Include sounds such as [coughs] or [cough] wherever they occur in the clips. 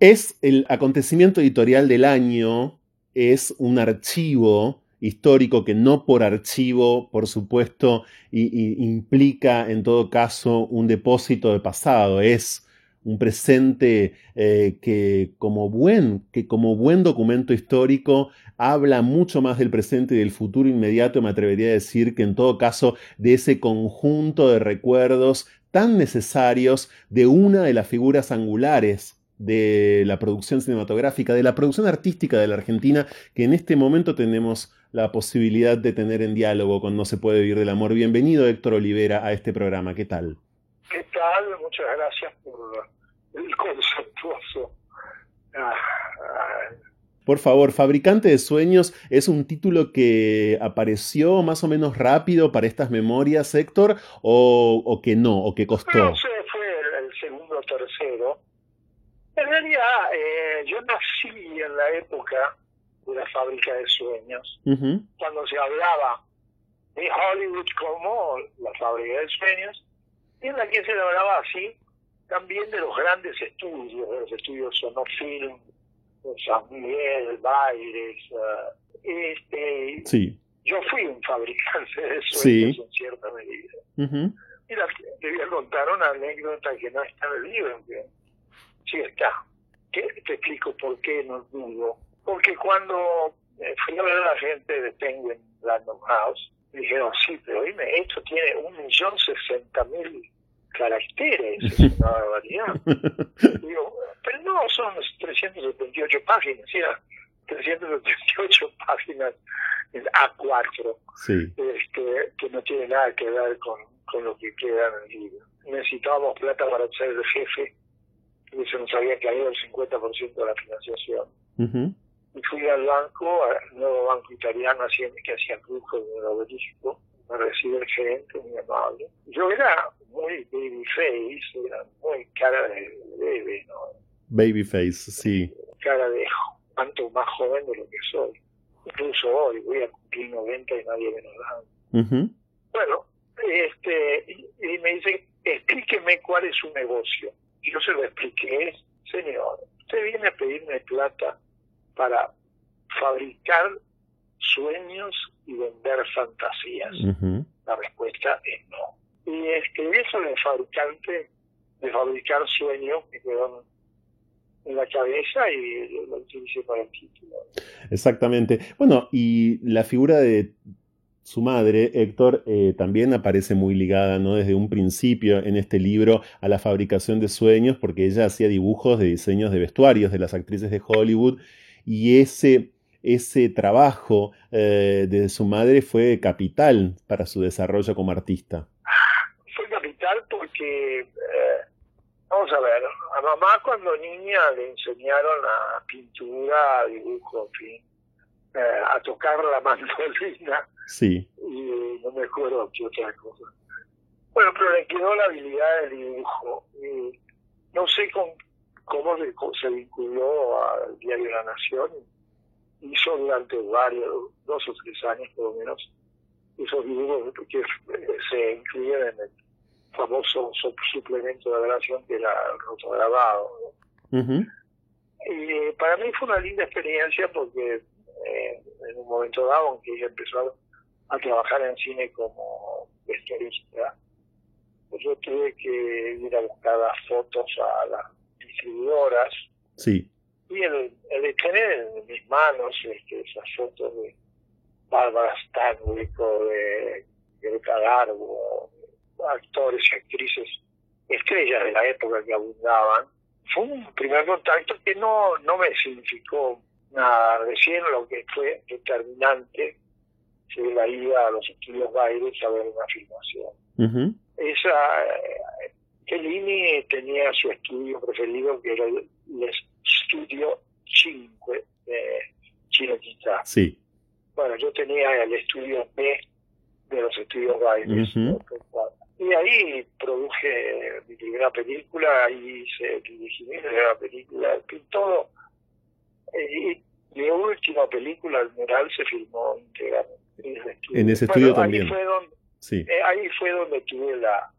Es el acontecimiento editorial del año, es un archivo histórico que no por archivo, por supuesto, implica en todo caso un depósito de pasado, es un presente eh, que, como buen, que como buen documento histórico habla mucho más del presente y del futuro inmediato, me atrevería a decir que en todo caso de ese conjunto de recuerdos tan necesarios de una de las figuras angulares de la producción cinematográfica, de la producción artística de la Argentina, que en este momento tenemos la posibilidad de tener en diálogo con No se puede vivir del amor. Bienvenido Héctor Olivera a este programa, ¿qué tal? ¿Qué tal? Muchas gracias por el conceptuoso. Ah, ah. Por favor, Fabricante de Sueños es un título que apareció más o menos rápido para estas memorias, Héctor, o, que no, o que costó. No sé, fue el, segundo o tercero. En realidad, eh, yo nací en la época de la Fábrica de Sueños, cuando se hablaba de Hollywood como la Fábrica de Sueños, y en la que se hablaba así también de los grandes estudios, de los estudios Sonofilm, San Miguel, Baires. Eh, este, sí. Yo fui un fabricante de sueños en cierta medida. Y la, te voy a contar una anécdota que no está en el libro, que sí está. Que te explico por qué no dudo. Porque cuando fui a ver a la gente de Penguin Random House, dijeron, sí, pero dime, esto tiene un millón sesenta mil caracteres, es una barbaridad. [laughs] Digo, pero no, son 378 páginas, ¿sí? 378 [laughs] páginas en A4, este, que no tiene nada que ver con, con lo que queda en el libro. Necesitábamos plata para ser el jefe, y se nos había caído el 50% de la financiación. Y fui al banco, al nuevo banco italiano que hacía lujo en el obelisco, me recibe el gerente muy amable. Yo era muy babyface, era muy cara de bebé, ¿no? Babyface, sí. Cara de cuanto más joven de lo que soy. Incluso hoy voy a cumplir 90 y nadie me lo da. Bueno, este, y, me dice, explíqueme cuál es su negocio. Y yo se lo expliqué, señor, usted viene a pedirme plata para fabricar sueños y vender fantasías. La respuesta es no. Y escribí eso de fabricante, de fabricar sueños que quedó en la cabeza y lo utilicé para el título. Exactamente. Bueno, y la figura de su madre, Héctor, eh, también aparece muy ligada, ¿no? Desde un principio en este libro a la fabricación de sueños, porque ella hacía dibujos de diseños de vestuarios de las actrices de Hollywood y ese ese trabajo eh, de su madre fue capital para su desarrollo como artista. Fue capital porque, eh, vamos a ver, a mamá cuando niña le enseñaron a pintura, a dibujo, en fin, eh, a tocar la [laughs] mandolina. Sí. Y no me acuerdo qué otra cosa. Bueno, pero le quedó la habilidad del dibujo. Y no sé con, cómo se vinculó al diario La Nación hizo durante varios, dos o tres años por lo menos, esos dibujos que se incluyen en el famoso suplemento de grabación que era rotograbado. Y para mí fue una linda experiencia porque eh, en un momento dado, aunque ella empezó a trabajar en cine como vestuarista, pues yo tuve que ir a buscar las fotos a las distribuidoras. Sí y el, de tener en mis manos este, esas fotos de Bárbara Stanwyck o de Greta Garbo, actores y actrices estrellas de la época que abundaban, fue un primer contacto que no, no me significó nada. Recién lo que fue determinante se la ida a los estudios Baires a ver una filmación. Esa, eh, Kellini tenía su estudio preferido que era el, el Studio 5 de Chinoquita. Sí. Bueno, yo tenía el estudio B de los estudios Bailes. Y ahí produje mi primera película, ahí hice dirigí mi primera película, todo. Y mi última película, El Mural, se filmó íntegramente en ese estudio. En ese estudio también. Ahí fue, donde, sí. Eh, ahí fue donde tuve la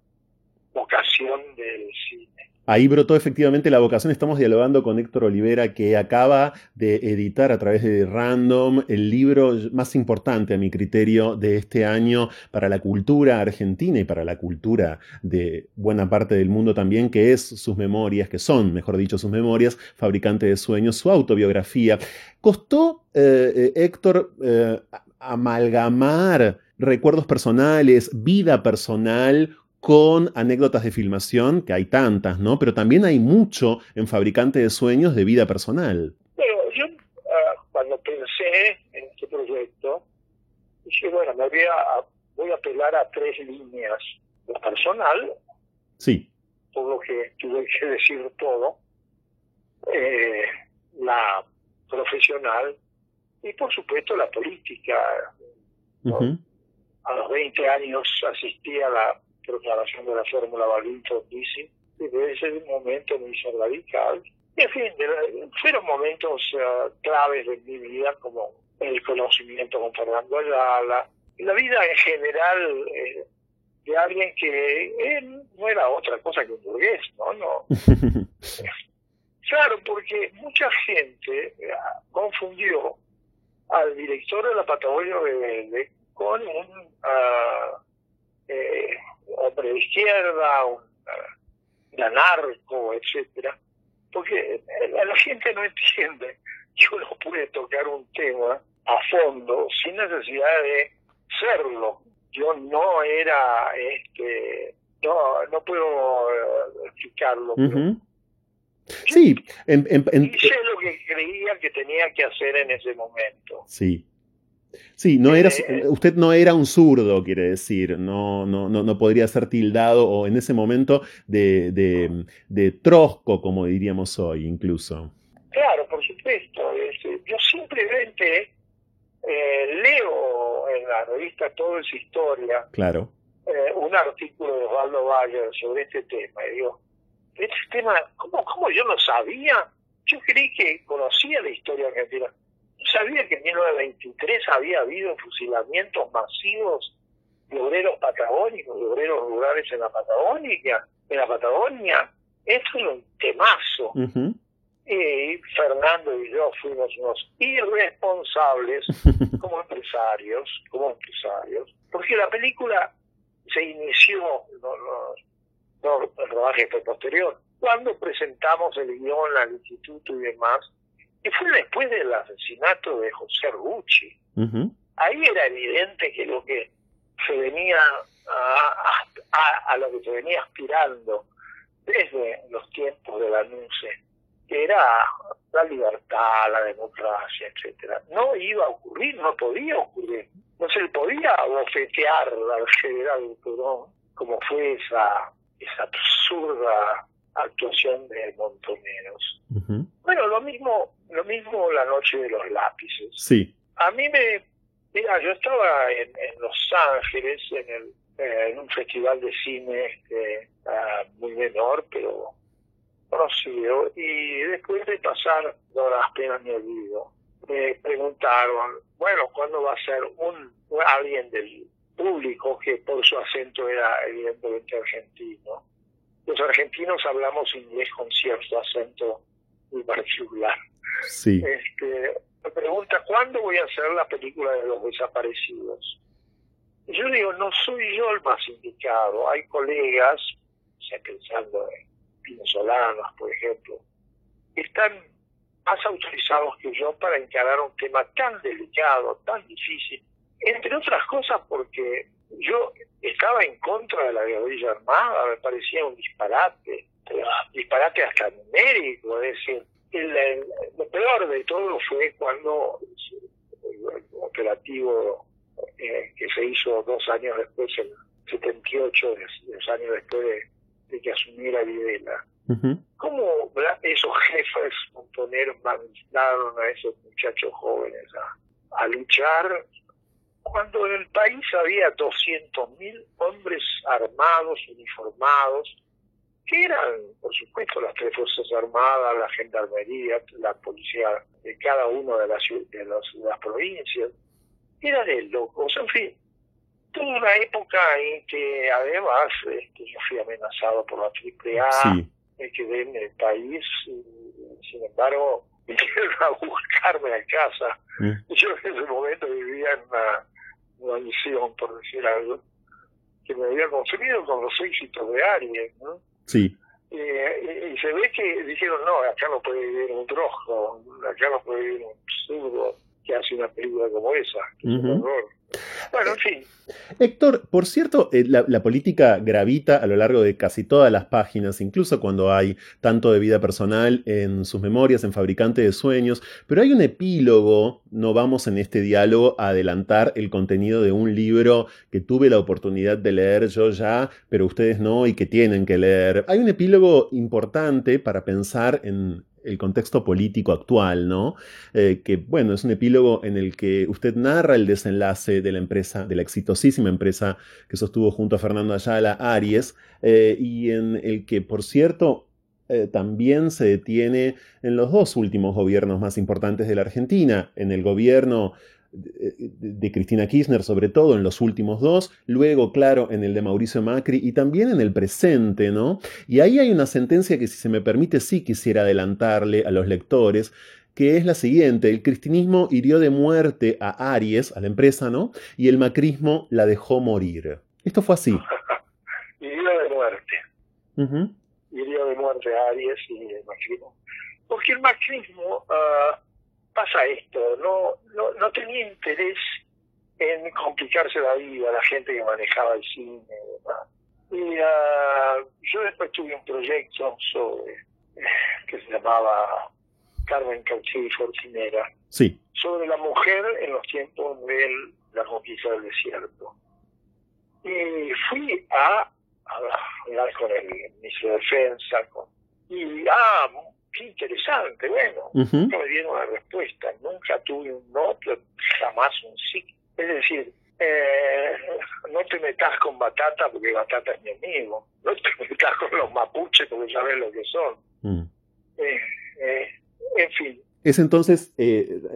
vocación del cine Ahí brotó efectivamente la vocación. Estamos dialogando con Héctor Olivera, que acaba de editar a través de Random el libro más importante, a mi criterio, de este año para la cultura argentina y para la cultura de buena parte del mundo también, que es sus memorias, que son, mejor dicho, sus memorias, Fabricante de Sueños, su autobiografía. Costó, eh, eh, Héctor, eh, amalgamar recuerdos personales, vida personal, con anécdotas de filmación, que hay tantas, ¿no? Pero también hay mucho en Fabricante de Sueños de vida personal. Bueno, yo ah, cuando pensé en este proyecto, dije, bueno, me voy a, voy a apelar a tres líneas. Lo personal, sí. por lo que tuve que [laughs] decir todo, eh, la profesional y por supuesto la política. A los 20 años asistí a la proclamación de la fórmula Balintron dice, y desde ese momento me hizo radical. Y en fin, fueron momentos eh, claves de mi vida, como el conocimiento con Fernando Ayala, la vida en general eh, de alguien que no era otra cosa que un burgués, ¿no? no [laughs] claro, porque mucha gente eh, confundió al director de la Patagonia Rebelde con un uh, eh, hombre de izquierda, un, un anarco, etcétera, porque la gente no entiende [laughs] que uno puede tocar un tema a fondo sin necesidad de serlo. Yo no era, este, no, no puedo eh, explicarlo. Sí, en, hice lo que creía que tenía que hacer en ese momento. Sí. Sí, no era, eh, usted no era un zurdo, quiere decir, no, no, no, no podría ser tildado o en ese momento de, de, de trosco, como diríamos hoy, incluso. Claro, por supuesto. Yo simplemente eh, leo en la revista Todo es Historia claro. Eh, un artículo de Osvaldo Valle sobre este tema. Y digo, este tema, ¿cómo, ¿cómo yo lo sabía? Yo creí que conocía la historia argentina sabía que en 1923 había habido fusilamientos masivos de obreros patagónicos, de obreros rurales en la Patagonia, en la Patagonia. Esto es un temazo. Y Fernando y yo fuimos unos irresponsables [laughs] como empresarios, como empresarios, porque la película se inició, no, el rodaje fue posterior, cuando presentamos el guion al instituto y demás, y fue después del asesinato de José Rucci. Ahí era evidente que lo que se venía a, lo que se venía aspirando desde los tiempos de la NUCE, que era la libertad, la democracia, etcétera, no iba a ocurrir, no podía ocurrir. No se le podía bofetear al general Perón como fue esa, esa absurda actuación de Montoneros. Bueno, lo mismo, lo mismo la noche de los lápices. Sí. A mí me, mira, yo estaba en, Los Ángeles en el en un festival de cine este, ah, muy menor, pero conocido, y después de pasar no las penas ni olvido, me preguntaron, bueno, ¿cuándo va a ser un alguien del público que por su acento era evidentemente argentino? los argentinos hablamos inglés con cierto acento muy particular. Sí. Este, me pregunta, ¿cuándo voy a hacer la película de los desaparecidos? yo digo, no soy yo el más indicado. Hay colegas, pensando en venezolanos, por ejemplo, que están más autorizados que yo para encarar un tema tan delicado, tan difícil, entre otras cosas porque yo estaba en contra de la guerrilla armada, me parecía un disparate, disparate hasta numérico, es decir, lo peor de todo fue cuando el, operativo eh, que se hizo dos años después, el 78, dos años después de, que asumiera Videla. ¿Cómo esos jefes montoneros mandaron a esos muchachos jóvenes a luchar cuando en el país había 200.000 hombres armados, uniformados, que eran, por supuesto, las tres Fuerzas Armadas, la Gendarmería, la policía de cada una de las, de las, provincias, eran de locos, en fin. Tuve una época en que además este, yo fui amenazado por la AAA, me quedé en el país y, sin embargo [laughs] vinieron a buscarme a casa. Yo en ese momento vivía en una, una por decir algo, que me había consumido con los éxitos de Aries, ¿no? Sí. y, se ve que dijeron, no, acá no puede vivir un rojo, acá no puede vivir un zurdo que hace una película como esa, que es un horror. Bueno, en fin. Héctor, por cierto, eh, la, política gravita a lo largo de casi todas las páginas, incluso cuando hay tanto de vida personal en sus memorias, en Fabricante de Sueños, pero hay un epílogo, no vamos en este diálogo a adelantar el contenido de un libro que tuve la oportunidad de leer yo ya, pero ustedes no y que tienen que leer. Hay un epílogo importante para pensar en, el contexto político actual, ¿no? Eh, que, bueno, es un epílogo en el que usted narra el desenlace de la empresa, de la exitosísima empresa que sostuvo junto a Fernando Ayala, Aries, eh, y en el que, por cierto, eh, también se detiene en los dos últimos gobiernos más importantes de la Argentina, en el gobierno de, Cristina Kirchner, sobre todo en los últimos dos, luego, claro, en el de Mauricio Macri y también en el presente, ¿no? Y ahí hay una sentencia que, si se me permite, sí quisiera adelantarle a los lectores, que es la siguiente, el cristinismo hirió de muerte a Aries, a la empresa, ¿no? Y el macrismo la dejó morir. Esto fue así. [laughs] hirió de muerte. Hirió de muerte a Aries y el macrismo. Porque el macrismo... Ah, pasa esto, no, no, no tenía interés en complicarse la vida la gente que manejaba el cine. Y uh, yo después tuve un proyecto sobre que se llamaba Carmen Cauchy Forcinera, sí. sobre la mujer en los tiempos de la conquista del desierto. Y fui a, hablar con el ministro de Defensa, y ah, qué interesante, bueno, nunca me dieron una respuesta, nunca tuve un no, jamás un sí. Es decir, eh, no te metas con Batata porque Batata es mi amigo, no te [laughs] metas con los mapuches porque sabes lo que son. Mm. Eh, eh, en fin. Es entonces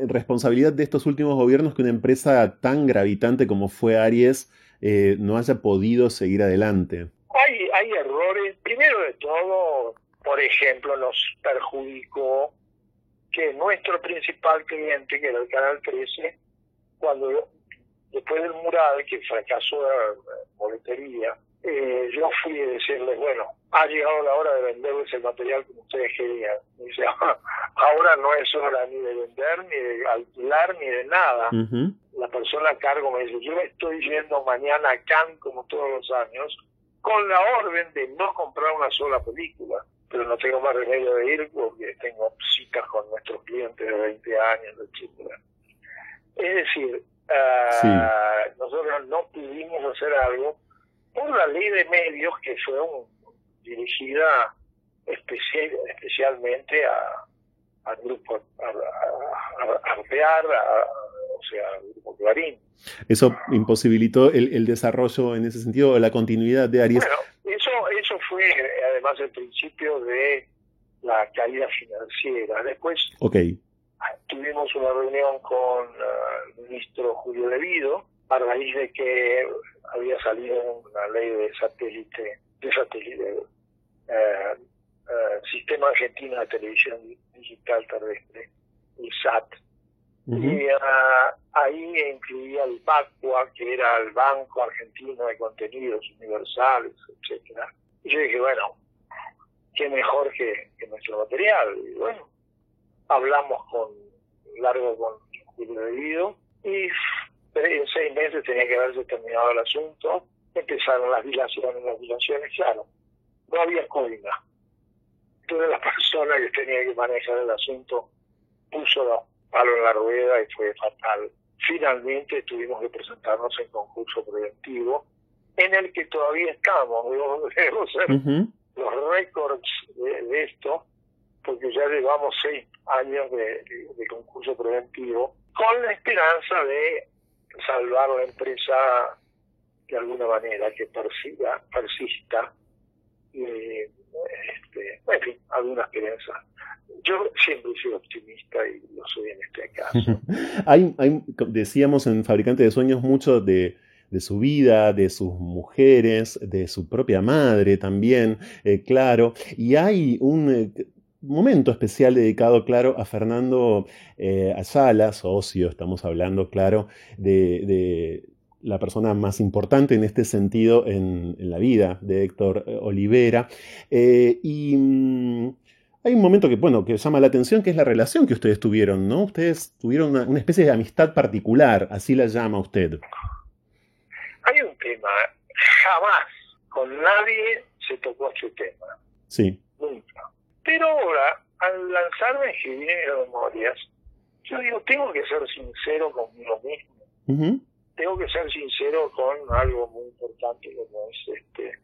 responsabilidad de estos últimos gobiernos que una empresa tan gravitante como fue Aries no haya podido seguir adelante. Hay, hay errores. Primero de todo, por ejemplo, nos perjudicó que nuestro principal cliente, que era el Canal 13, cuando después del mural, que fracasó la boletería, eh, yo fui a decirles, bueno, ha llegado la hora de venderles el material como ustedes querían. dice, [laughs] ahora no es hora ni de vender, ni de alquilar, ni de nada. La persona a cargo me dice, yo estoy yendo mañana a Cannes como todos los años, con la orden de no comprar una sola película pero no tengo más remedio de ir porque tengo citas con nuestros clientes de 20 años, etcétera. Es decir, ah, nosotros no pudimos hacer algo por la ley de medios que fue dirigida especial, especialmente a, al grupo a, a, o sea, grupo Clarín. Eso imposibilitó el, el, desarrollo en ese sentido, la continuidad de Aries. Bueno, eso, eso fue además el principio de la caída financiera. Después tuvimos una reunión con uh, el ministro Julio Devido a raíz de que había salido una ley de satélite, de satélite, uh, uh, Sistema Argentino de Televisión Digital Terrestre, el SAT. Y ahí incluía el BACUA, que era el Banco Argentino de Contenidos Universales, etcétera. Y yo dije, bueno, qué mejor que, nuestro material. Y bueno, hablamos con largo con Julio Debido y en seis meses tenía que haberse terminado el asunto. Empezaron las dilaciones, las dilaciones, claro, no había coima. Entonces la [laughs] persona que tenía que manejar el asunto puso palo en la rueda y fue fatal. Finalmente tuvimos que presentarnos en concurso preventivo, en el que todavía estamos, debo, [laughs] ser los récords de, esto, porque ya llevamos seis años de, concurso preventivo, con la esperanza de salvar la empresa de alguna manera, que persiga, persista, y, este, en fin, alguna esperanza. Yo siempre soy optimista y lo soy en este caso. [laughs] hay, hay, decíamos en Fabricante de Sueños, mucho de de su vida, de sus mujeres, de su propia madre también, eh, claro. Y hay un eh, momento especial dedicado, claro, a Fernando eh, Ayala, socio, estamos hablando, claro, de, la persona más importante en este sentido en, la vida de Héctor Olivera. y mm, hay un momento que, bueno, que llama la atención, que es la relación que ustedes tuvieron, ¿no? Ustedes tuvieron una, especie de amistad particular, así la llama usted. Hay un tema, jamás con nadie se tocó este tema. Sí. Nunca. Pero ahora, al lanzarme a escribir memorias, yo digo, tengo que ser sincero conmigo mismo. Tengo que ser sincero con algo muy importante como es este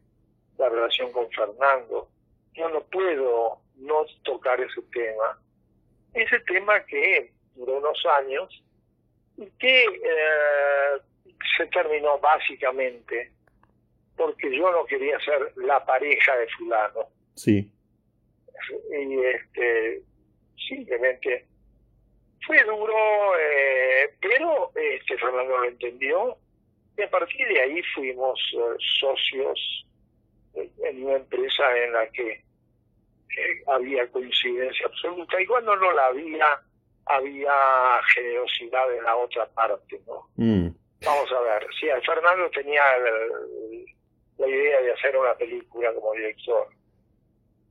la relación con Fernando. Yo no puedo no tocar ese tema. Ese tema que duró unos años y que eh, se terminó básicamente porque yo no quería ser la pareja de fulano. Sí. Y este, simplemente fue duro, eh, pero este Fernando lo entendió y a partir de ahí fuimos eh, socios en una empresa en la que había coincidencia absoluta y cuando no la había, había generosidad de la otra parte, ¿no? Mm. Vamos a ver, sí, Fernando tenía la idea de hacer una película como director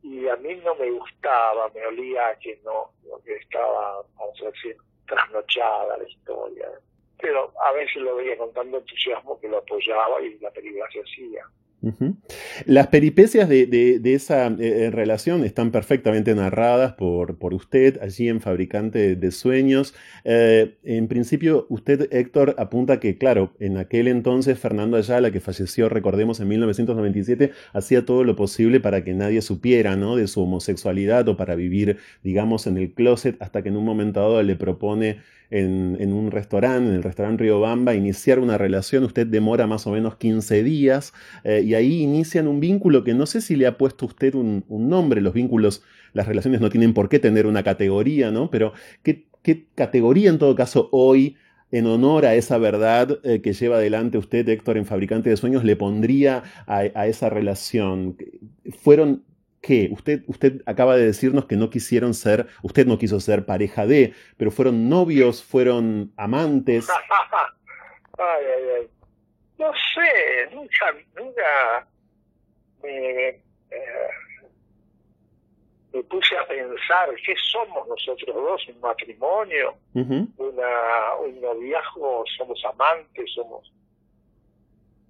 y a mí no me gustaba, me olía que no, que estaba, vamos a decir, trasnochada la historia. Pero a veces lo veía con tanto entusiasmo que lo apoyaba y la película se hacía. Las peripecias de, esa eh, eh, relación están perfectamente narradas por, usted allí en Fabricante de Sueños. Eh, en principio, usted, Héctor, apunta que, claro, en aquel entonces Fernando Ayala, que falleció, recordemos, en 1997, hacía todo lo posible para que nadie supiera de su homosexualidad o para vivir, digamos, en el closet, hasta que en un momento dado le propone en, un restaurante, en el restaurante Río Bamba, iniciar una relación. Usted demora más o menos 15 días eh, y ahí inician un vínculo que no sé si le ha puesto usted un, nombre. Los vínculos, las relaciones no tienen por qué tener una categoría, ¿no? Pero ¿qué, categoría en todo caso hoy en honor a esa verdad eh, que lleva adelante usted, Héctor, en Fabricante de Sueños, le pondría a, a, esa relación? ¿Fueron ¿Qué? Usted, usted acaba de decirnos que no quisieron ser, usted no quiso ser pareja de, pero fueron novios, fueron amantes. [laughs] ay, ay, ay. No sé, nunca, nunca me, eh, me puse a pensar qué somos nosotros dos, un matrimonio, una, un noviazgo, somos amantes, somos...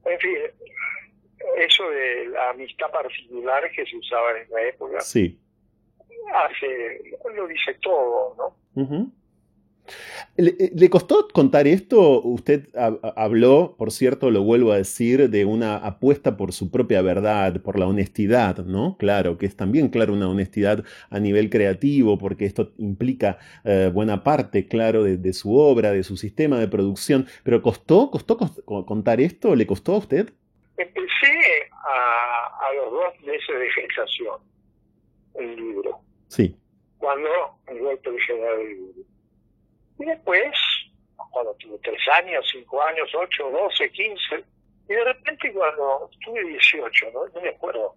En fin, eso de la amistad particular que se usaba en esa época. Sí. Hace, lo dice todo, ¿no? Eh, ¿Le, costó contar esto? Usted habló, por cierto, lo vuelvo a decir, de una apuesta por su propia verdad, por la honestidad, ¿no? Claro, que es también, claro, una honestidad a nivel creativo, porque esto implica eh, buena parte, claro, de, su obra, de su sistema de producción. Pero ¿costó, costó contar esto? ¿Le costó a usted? Empecé a, los dos meses de gestación el libro. Sí. Cuando el golpe general del libro. Y después, cuando tuve tres años, cinco años, ocho, doce, quince, y de repente cuando tuve 18, ¿no? no me acuerdo,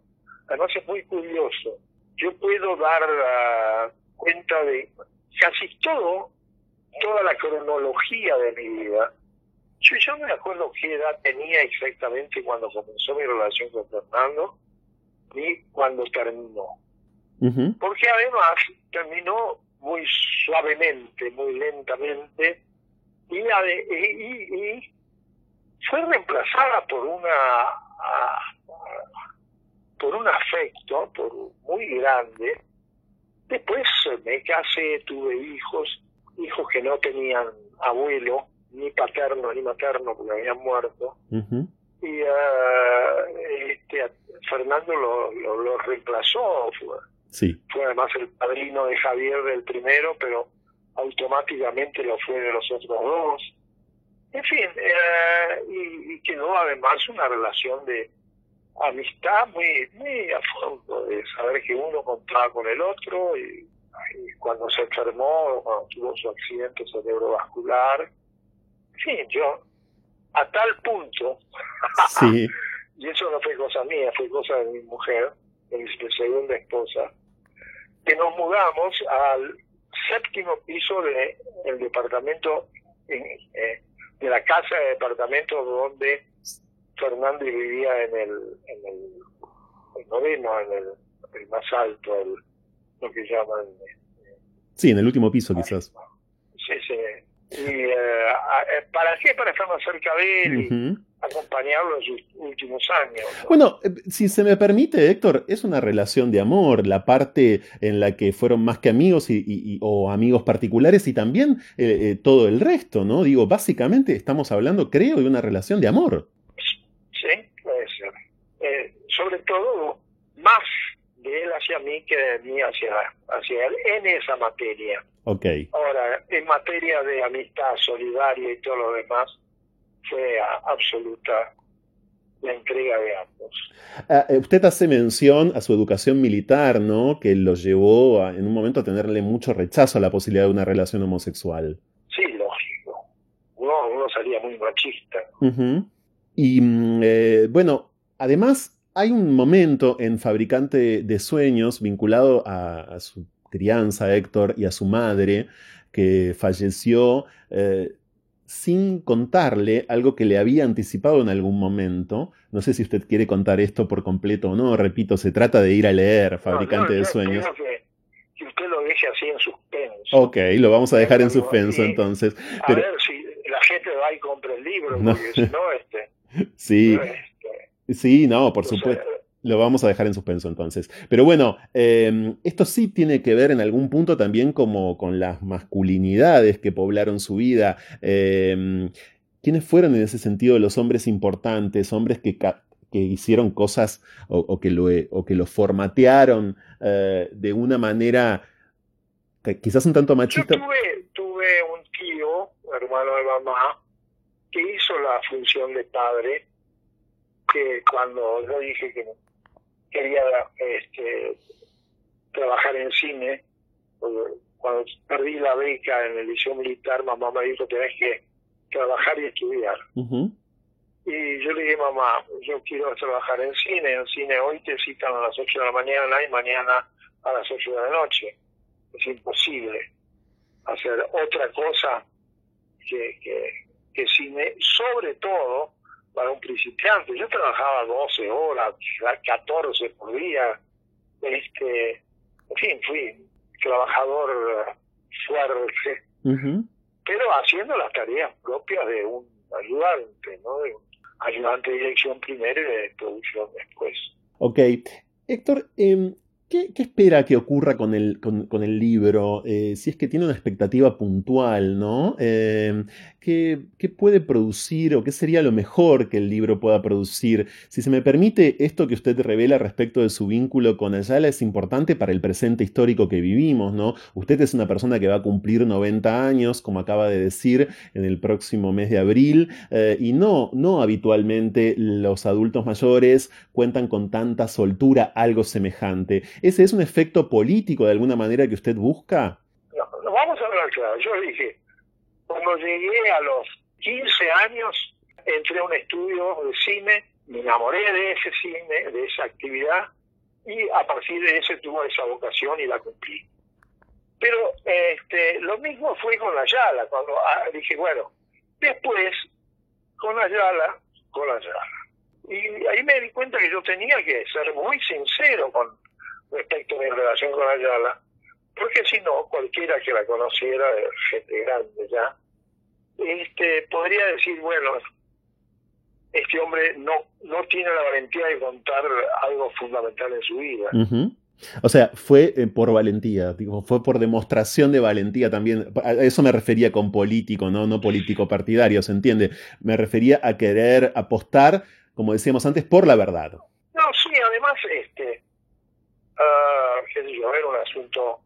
además es muy curioso, yo puedo dar uh, cuenta de casi todo, toda la cronología de mi vida, yo, no me acuerdo qué edad tenía exactamente cuando comenzó mi relación con Fernando, ni cuando terminó. Porque además terminó muy suavemente, muy lentamente, y, y, fue reemplazada por una por un afecto por muy grande. Después me casé, tuve hijos, hijos que no tenían abuelo, ni paterno ni materno porque habían muerto. Y uh, este, Fernando lo, lo, reemplazó. Fue, sí. fue además el padrino de Javier del primero, pero automáticamente lo fue de los otros dos. En fin, uh, y, quedó además una relación de amistad muy, muy a fondo, de saber que uno contaba con el otro y, y cuando se enfermó, cuando tuvo su accidente cerebrovascular, Sí, yo a tal punto, [laughs] y eso no fue cosa mía, fue cosa de mi mujer, de mi segunda esposa, que nos mudamos al séptimo piso del el departamento, eh, de la casa de departamento donde Fernando vivía en el, en el, noveno, en el, más alto, el, lo que llaman... Eh, sí, en el último piso quizás. Sí, sí. Y, eh, eh, ¿Para qué? Para estar más cerca de él y acompañarlo en sus últimos años. Bueno, si se me permite, Héctor, es una relación de amor, la parte en la que fueron más que amigos y, o amigos particulares y también todo el resto, ¿no? Digo, básicamente estamos hablando, creo, de una relación de amor. sobre todo más de él hacia mí que de mí hacia, hacia él en esa materia. Okay. Ahora, en materia de amistad solidaria y todo lo demás, fue absoluta la entrega de ambos. Ah, eh, usted hace mención a su educación militar, ¿no? Que lo llevó en un momento a tenerle mucho rechazo a la posibilidad de una relación homosexual. Sí, lógico. Uno, uno salía muy machista. Y mm, eh, bueno, además hay un momento en Fabricante de Sueños vinculado a, su crianza, Héctor, y a su madre, que falleció eh, sin contarle algo que le había anticipado en algún momento. No sé si usted quiere contar esto por completo o no. Repito, se trata de ir a leer Fabricante de Sueños. Que, usted lo deje así en suspenso. Ok, lo vamos a dejar en suspenso entonces. A ver si la gente va y compra el libro, [laughs] porque si no, este... Sí. Sí, no, por supuesto. Lo vamos a dejar en suspenso entonces. Pero bueno, em, esto sí tiene que ver en algún punto también como con las masculinidades que poblaron su vida. Em, ¿Quiénes fueron en ese sentido los hombres importantes, hombres que, que hicieron cosas o, que lo, o que lo formatearon eh, de una manera quizás un tanto machista? Yo tuve, tuve un tío, hermano de mamá, que hizo la función de padre que cuando yo dije que quería este, trabajar en cine, cuando perdí la beca en el liceo militar, mamá me dijo, tenés que trabajar y estudiar. Y yo le dije, mamá, yo quiero trabajar en cine, en cine hoy te citan a las 8 de la mañana y mañana a las 8 de la noche. Es imposible hacer otra cosa que, que, que cine, sobre todo para un principiante. Yo trabajaba 12 horas, 14 por día. Este, en fin, fui trabajador fuerte, pero haciendo las tareas propias de un ayudante, ¿no? De un ayudante de dirección primero y de producción después. Ok. Héctor, eh, ¿Qué, espera que ocurra con el, con, el libro? Eh, si es que tiene una expectativa puntual, ¿no? Eh, ¿qué, puede producir o qué sería lo mejor que el libro pueda producir? Si se me permite, esto que usted revela respecto de su vínculo con Ayala es importante para el presente histórico que vivimos, ¿no? Usted es una persona que va a cumplir 90 años, como acaba de decir, en el próximo mes de abril, eh, y no, no habitualmente los adultos mayores cuentan con tanta soltura, algo semejante. ¿Ese es un efecto político de alguna manera que usted busca? No, vamos a hablar claro. Yo dije, cuando llegué a los 15 años, entré a un estudio de cine, me enamoré de ese cine, de esa actividad, y a partir de ese tuve esa vocación y la cumplí. Pero este, lo mismo fue con la Yala, cuando ah, dije, bueno, después, con la Yala, con la Yala. Y ahí me di cuenta que yo tenía que ser muy sincero con, respecto a mi relación con Ayala, porque si no, cualquiera que la conociera, gente grande ya, este, podría decir, bueno, este hombre no, no tiene la valentía de contar algo fundamental en su vida. O sea, fue eh, por valentía, digo, fue por demostración de valentía también. A eso me refería con político, no, no político partidario, ¿se entiende? Me refería a querer apostar, como decíamos antes, por la verdad. No, sí, además, este, uh, qué yo, era un asunto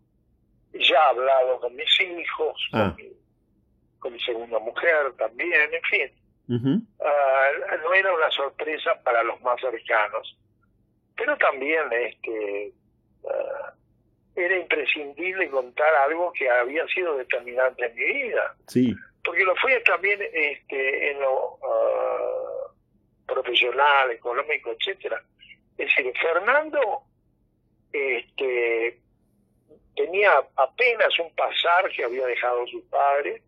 ya hablado con mis hijos, ah. con, mi, segunda mujer también, en fin. Ah, no era una sorpresa para los más cercanos, pero también este ah, era imprescindible contar algo que había sido determinante en mi vida. Sí. porque lo fue también este, en lo ah, profesional, económico, etcétera. Es decir, Fernando este, tenía apenas un pasar que había dejado su padre,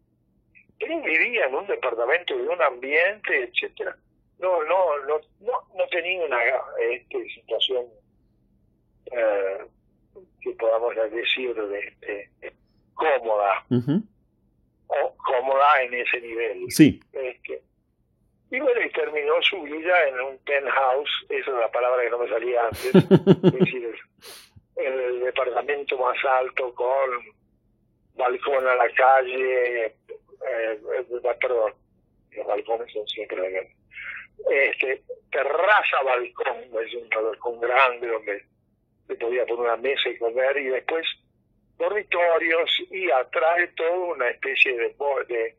él vivía en un departamento de un ambiente, etcétera. No, no, no, no, tenía una este, situación eh, que podamos decir de, este, cómoda o cómoda en ese nivel. Sí. Este, y bueno, y terminó su vida en un penthouse, esa es la palabra que no me salía antes, [laughs] es decir, el departamento más alto con balcón a la calle, eh, eh perdón, los balcones son siempre de este, terraza balcón, es un balcón grande donde se podía poner una mesa y comer y después dormitorios y atrae toda una especie de, de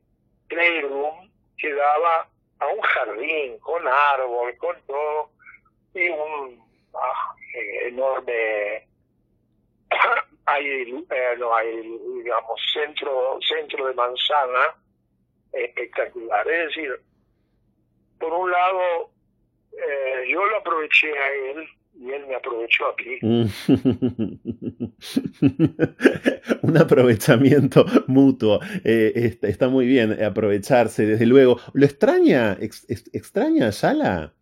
playroom que daba a un jardín con árbol, con todo y un ah, enorme [coughs] hay eh, no hay digamos centro centro de manzana espectacular es decir por un lado eh, yo lo aproveché a él y él me aprovechó a mí. [laughs] Un aprovechamiento mutuo. Eh, está, muy bien aprovecharse, desde luego. ¿Lo extraña? ¿Extraña a Sala?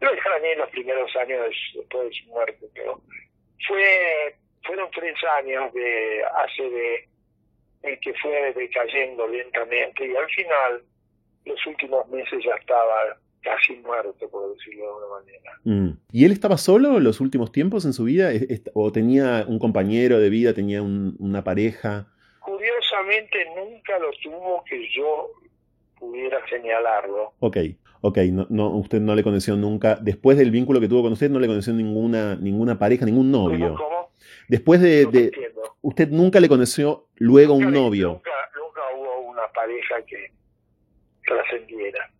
Lo extrañé en los primeros años después de su muerte, pero fue fueron tres años de ACD en que fue decayendo lentamente y al final, los últimos meses ya estaba casi muerto, por decirlo de alguna manera. Mm. ¿Y él estaba solo en los últimos tiempos en su vida? ¿O tenía un compañero de vida, tenía una pareja? Curiosamente nunca lo tuvo que yo pudiera señalarlo. Ok, ok, no, no, usted no le conoció nunca, después del vínculo que tuvo con usted, no le conoció ninguna, ninguna pareja, ningún novio. ¿Cómo? Después de, usted nunca le conoció luego un novio. Nunca, nunca hubo una pareja que trascendiera.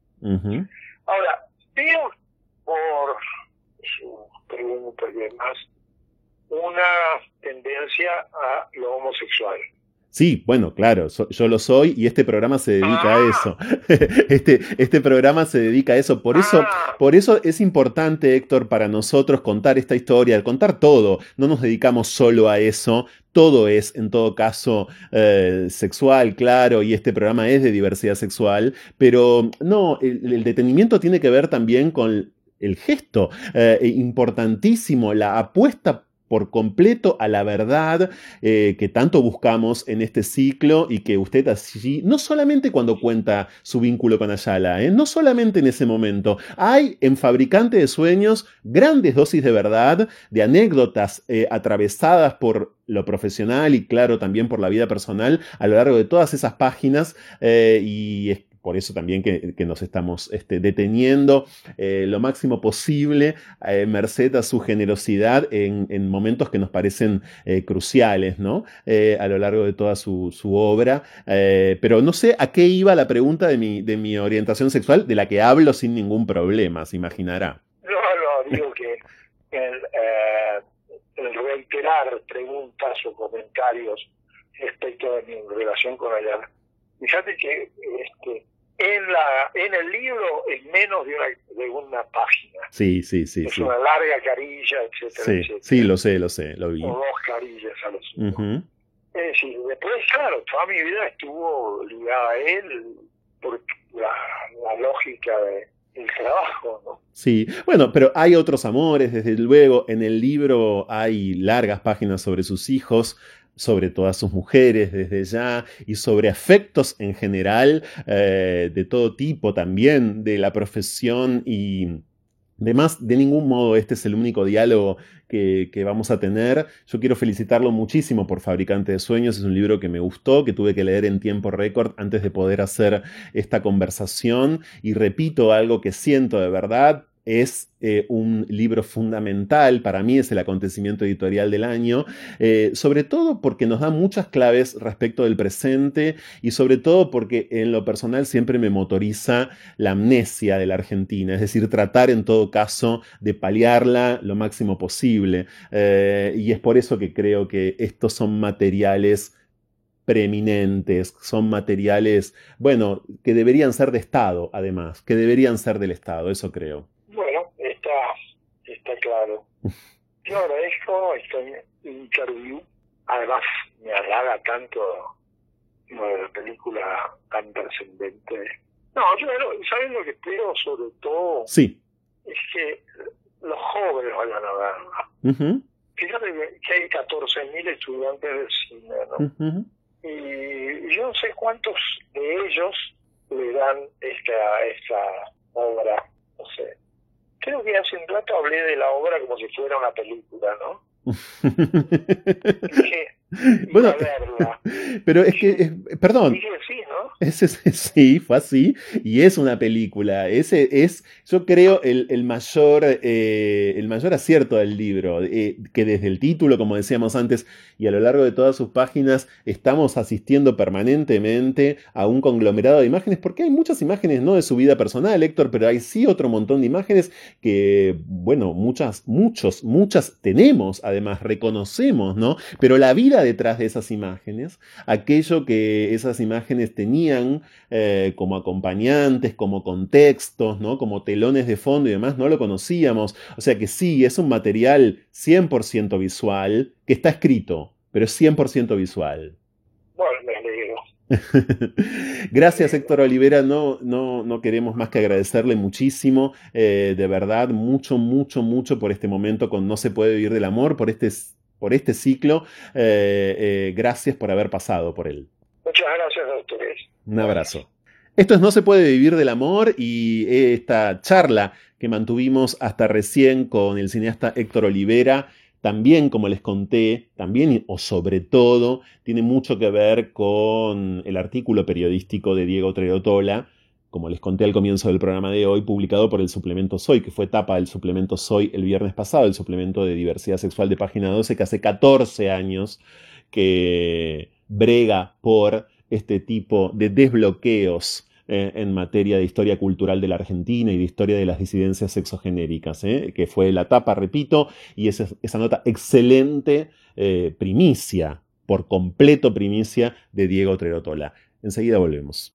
Ahora, veo por su pregunta y demás una tendencia a lo homosexual. Sí, bueno, claro, yo lo soy y este programa se dedica a ah. eso. [laughs] este, este programa se dedica a eso. Por eso, ah. por eso es importante, Héctor, para nosotros contar esta historia, contar todo. No nos dedicamos solo a eso. Todo es, en todo caso, eh, sexual, claro, y este programa es de diversidad sexual, pero no, el, detenimiento tiene que ver también con el gesto eh, importantísimo, la apuesta por completo a la verdad eh, que tanto buscamos en este ciclo y que usted así, no solamente cuando cuenta su vínculo con Ayala, ¿eh? no solamente en ese momento, hay en Fabricante de Sueños grandes dosis de verdad, de anécdotas eh, atravesadas por lo profesional y claro también por la vida personal a lo largo de todas esas páginas y por eso también que, nos estamos este, deteniendo eh, lo máximo posible, eh, merced a su generosidad en, momentos que nos parecen eh, cruciales, ¿no? a lo largo de toda su, obra. pero no sé a qué iba la pregunta de mi, de mi orientación sexual, de la que hablo sin ningún problema, se imaginará. No, no, digo que el, reiterar preguntas o comentarios respecto de mi relación con ella. Fíjate que este, en la en el libro es menos de una, de una página. Sí, sí, sí. Es una larga carilla, etcétera, sí, etcétera. Sí, lo sé, lo sé, lo vi. O dos carillas a los Es decir, después, claro, toda mi vida estuvo ligada a él por la, la lógica de, el trabajo, ¿no? Sí, bueno, pero hay otros amores, desde luego. En el libro hay largas páginas sobre sus hijos, sobre todas sus mujeres desde ya y sobre afectos en general eh, de todo tipo también de la profesión y demás. De ningún modo este es el único diálogo que, que, vamos a tener. Yo quiero felicitarlo muchísimo por Fabricante de Sueños. Es un libro que me gustó, que tuve que leer en tiempo récord antes de poder hacer esta conversación. Y repito algo que siento de verdad es eh, un libro fundamental, para mí es el acontecimiento editorial del año, eh, sobre todo porque nos da muchas claves respecto del presente y sobre todo porque en lo personal siempre me motoriza la amnesia de la Argentina, es decir, tratar en todo caso de paliarla lo máximo posible. Eh, y es por eso que creo que estos son materiales preeminentes, son materiales, bueno, que deberían ser de Estado, además, que deberían ser del Estado, eso creo. Está, claro. Yo agradezco este interview, además me halaga tanto la película tan trascendente. No, yo, ¿sabes lo que espero sobre todo? Sí. Es que los jóvenes vayan a verla. Fíjate que hay 14.000 estudiantes de cine, ¿no? Y yo no sé cuántos de ellos le dan esta, esta obra, no sé. Creo que hace un rato hablé de la obra como si fuera una película, ¿no? [laughs] bueno, [laughs] pero es que, perdón. sí, fue así, y es una película. Ese es, yo creo, el, mayor, eh, el mayor acierto del libro, eh, que desde el título, como decíamos antes, y a lo largo de todas sus páginas, estamos asistiendo permanentemente a un conglomerado de imágenes, porque hay muchas imágenes, no de su vida personal, Héctor, pero hay sí otro montón de imágenes que, bueno, muchas, muchos, muchas tenemos, además, reconocemos, ¿no? Pero la vida detrás de esas imágenes, aquello que esas imágenes tenían eh, como acompañantes, como contextos, ¿no? como telones de fondo y demás, no lo conocíamos. O sea que sí, es un material 100% visual que está escrito, pero es 100% visual. Bueno, me alegro. [laughs] Gracias Héctor Olivera, no, no, no queremos más que agradecerle muchísimo, eh, de verdad, mucho, mucho, mucho por este momento con No se puede vivir del amor, por este por este ciclo. Eh, eh, gracias por haber pasado por él. Muchas gracias a ustedes. Un abrazo. Esto es No se puede vivir del amor y esta charla que mantuvimos hasta recién con el cineasta Héctor Olivera, también como les conté, también o sobre todo, tiene mucho que ver con el artículo periodístico de Diego Treotola, como les conté al comienzo del programa de hoy, publicado por el suplemento Soy, que fue tapa del suplemento Soy el viernes pasado, el suplemento de diversidad sexual de página 12, que hace 14 años que brega por este tipo de desbloqueos eh, en materia de historia cultural de la Argentina y de historia de las disidencias sexogenéricas, eh, que fue la tapa, repito, y esa, esa nota excelente eh, primicia, por completo primicia de Diego Trerotola. Enseguida volvemos.